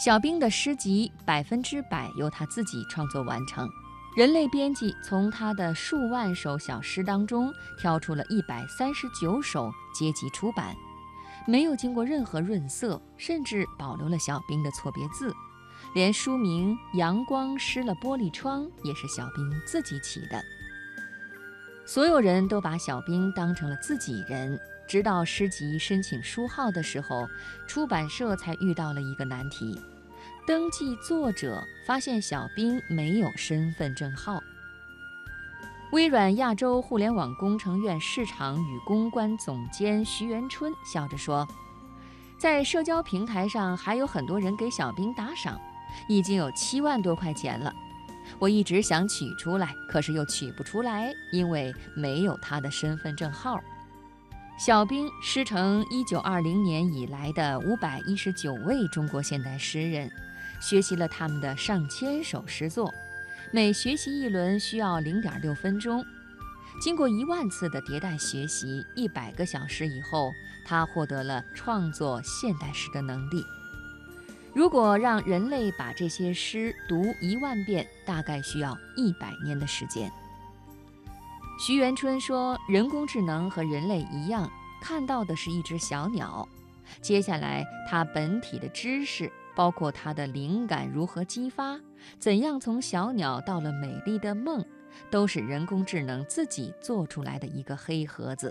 小兵的诗集百分之百由他自己创作完成。人类编辑从他的数万首小诗当中挑出了一百三十九首结集出版，没有经过任何润色，甚至保留了小兵的错别字，连书名《阳光湿了玻璃窗》也是小兵自己起的。所有人都把小兵当成了自己人，直到诗集申请书号的时候，出版社才遇到了一个难题。登记作者发现小兵没有身份证号。微软亚洲互联网工程院市场与公关总监徐元春笑着说：“在社交平台上还有很多人给小兵打赏，已经有七万多块钱了。我一直想取出来，可是又取不出来，因为没有他的身份证号。”小兵师承1920年以来的519位中国现代诗人。学习了他们的上千首诗作，每学习一轮需要零点六分钟。经过一万次的迭代学习，一百个小时以后，他获得了创作现代诗的能力。如果让人类把这些诗读一万遍，大概需要一百年的时间。徐元春说：“人工智能和人类一样，看到的是一只小鸟。接下来，它本体的知识。”包括它的灵感如何激发，怎样从小鸟到了美丽的梦，都是人工智能自己做出来的一个黑盒子。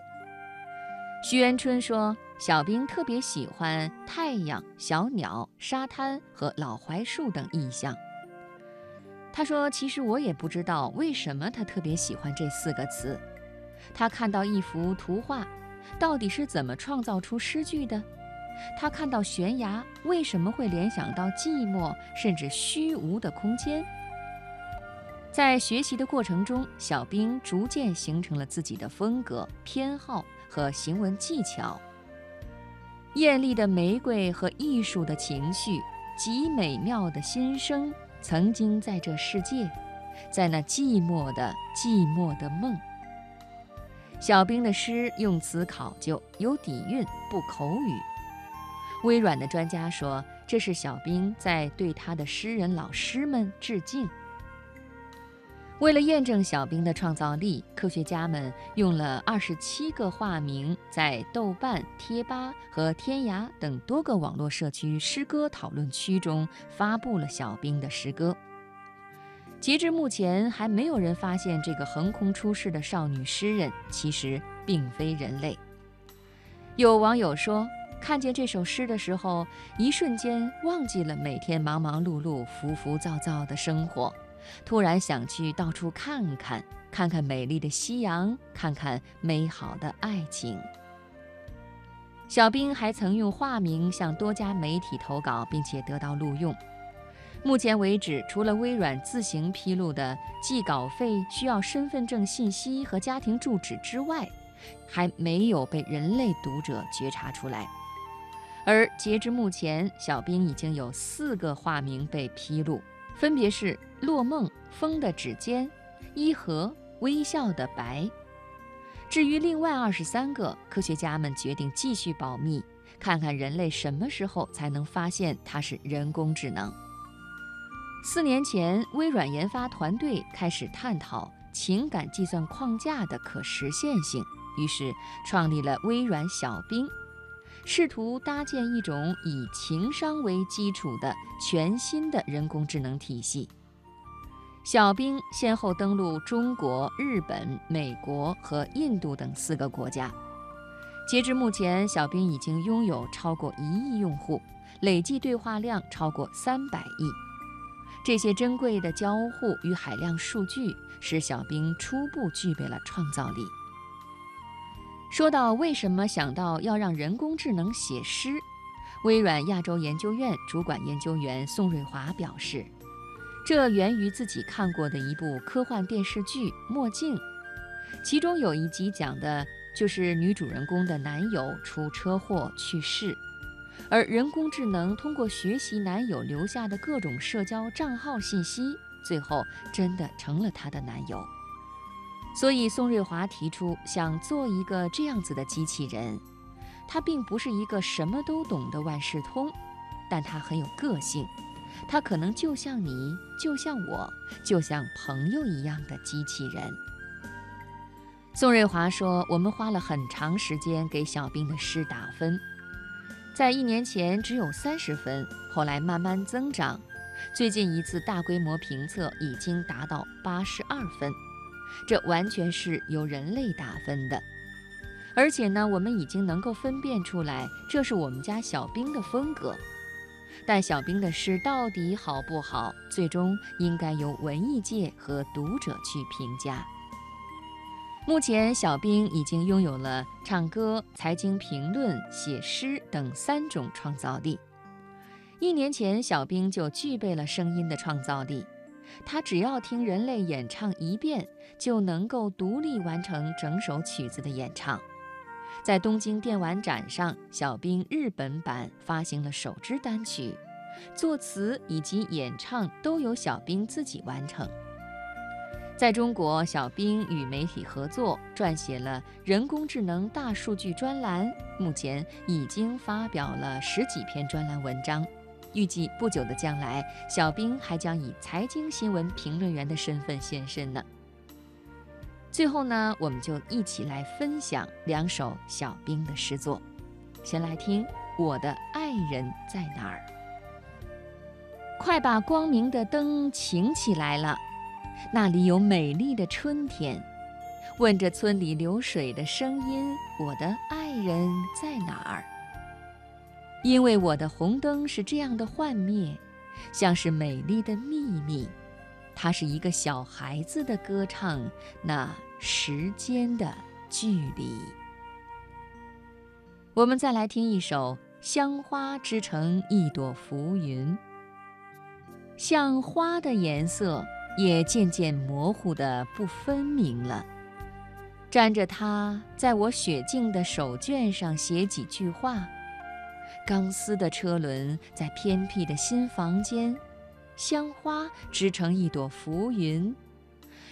徐元春说：“小兵特别喜欢太阳、小鸟、沙滩和老槐树等意象。”他说：“其实我也不知道为什么他特别喜欢这四个词。他看到一幅图画，到底是怎么创造出诗句的？”他看到悬崖，为什么会联想到寂寞甚至虚无的空间？在学习的过程中，小兵逐渐形成了自己的风格、偏好和行文技巧。艳丽的玫瑰和艺术的情绪，极美妙的心声，曾经在这世界，在那寂寞的寂寞的梦。小兵的诗用词考究，有底蕴，不口语。微软的专家说：“这是小兵在对他的诗人老师们致敬。”为了验证小兵的创造力，科学家们用了二十七个化名，在豆瓣、贴吧和天涯等多个网络社区诗歌讨论区中发布了小兵的诗歌。截至目前，还没有人发现这个横空出世的少女诗人其实并非人类。有网友说。看见这首诗的时候，一瞬间忘记了每天忙忙碌碌、浮浮躁躁的生活，突然想去到处看看，看看美丽的夕阳，看看美好的爱情。小兵还曾用化名向多家媒体投稿，并且得到录用。目前为止，除了微软自行披露的寄稿费需要身份证信息和家庭住址之外，还没有被人类读者觉察出来。而截至目前，小兵已经有四个化名被披露，分别是“落梦”“风的指尖”“伊和”“微笑的白”。至于另外二十三个，科学家们决定继续保密，看看人类什么时候才能发现它是人工智能。四年前，微软研发团队开始探讨情感计算框架的可实现性，于是创立了微软小兵。试图搭建一种以情商为基础的全新的人工智能体系。小兵先后登陆中国、日本、美国和印度等四个国家。截至目前，小兵已经拥有超过一亿用户，累计对话量超过三百亿。这些珍贵的交互与海量数据，使小兵初步具备了创造力。说到为什么想到要让人工智能写诗，微软亚洲研究院主管研究员宋瑞华表示，这源于自己看过的一部科幻电视剧《墨镜》，其中有一集讲的就是女主人公的男友出车祸去世，而人工智能通过学习男友留下的各种社交账号信息，最后真的成了她的男友。所以，宋瑞华提出想做一个这样子的机器人，它并不是一个什么都懂的万事通，但它很有个性。它可能就像你，就像我，就像朋友一样的机器人。宋瑞华说：“我们花了很长时间给小兵的诗打分，在一年前只有三十分，后来慢慢增长，最近一次大规模评测已经达到八十二分。这完全是由人类打分的，而且呢，我们已经能够分辨出来，这是我们家小兵的风格。”但小兵的诗到底好不好，最终应该由文艺界和读者去评价。目前，小兵已经拥有了唱歌、财经评论、写诗等三种创造力。一年前，小兵就具备了声音的创造力，他只要听人类演唱一遍，就能够独立完成整首曲子的演唱。在东京电玩展上，小兵日本版发行了首支单曲，作词以及演唱都由小兵自己完成。在中国，小兵与媒体合作撰写了人工智能大数据专栏，目前已经发表了十几篇专栏文章。预计不久的将来，小兵还将以财经新闻评论员的身份现身呢。最后呢，我们就一起来分享两首小兵的诗作。先来听《我的爱人在哪儿》。快把光明的灯请起来了，那里有美丽的春天。问着村里流水的声音，我的爱人在哪儿？因为我的红灯是这样的幻灭，像是美丽的秘密。它是一个小孩子的歌唱，那时间的距离。我们再来听一首《香花织成一朵浮云》，像花的颜色也渐渐模糊的不分明了。沾着它，在我雪净的手绢上写几句话。钢丝的车轮在偏僻的新房间。香花织成一朵浮云，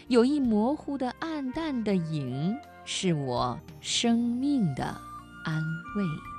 有一模糊的暗淡的影，是我生命的安慰。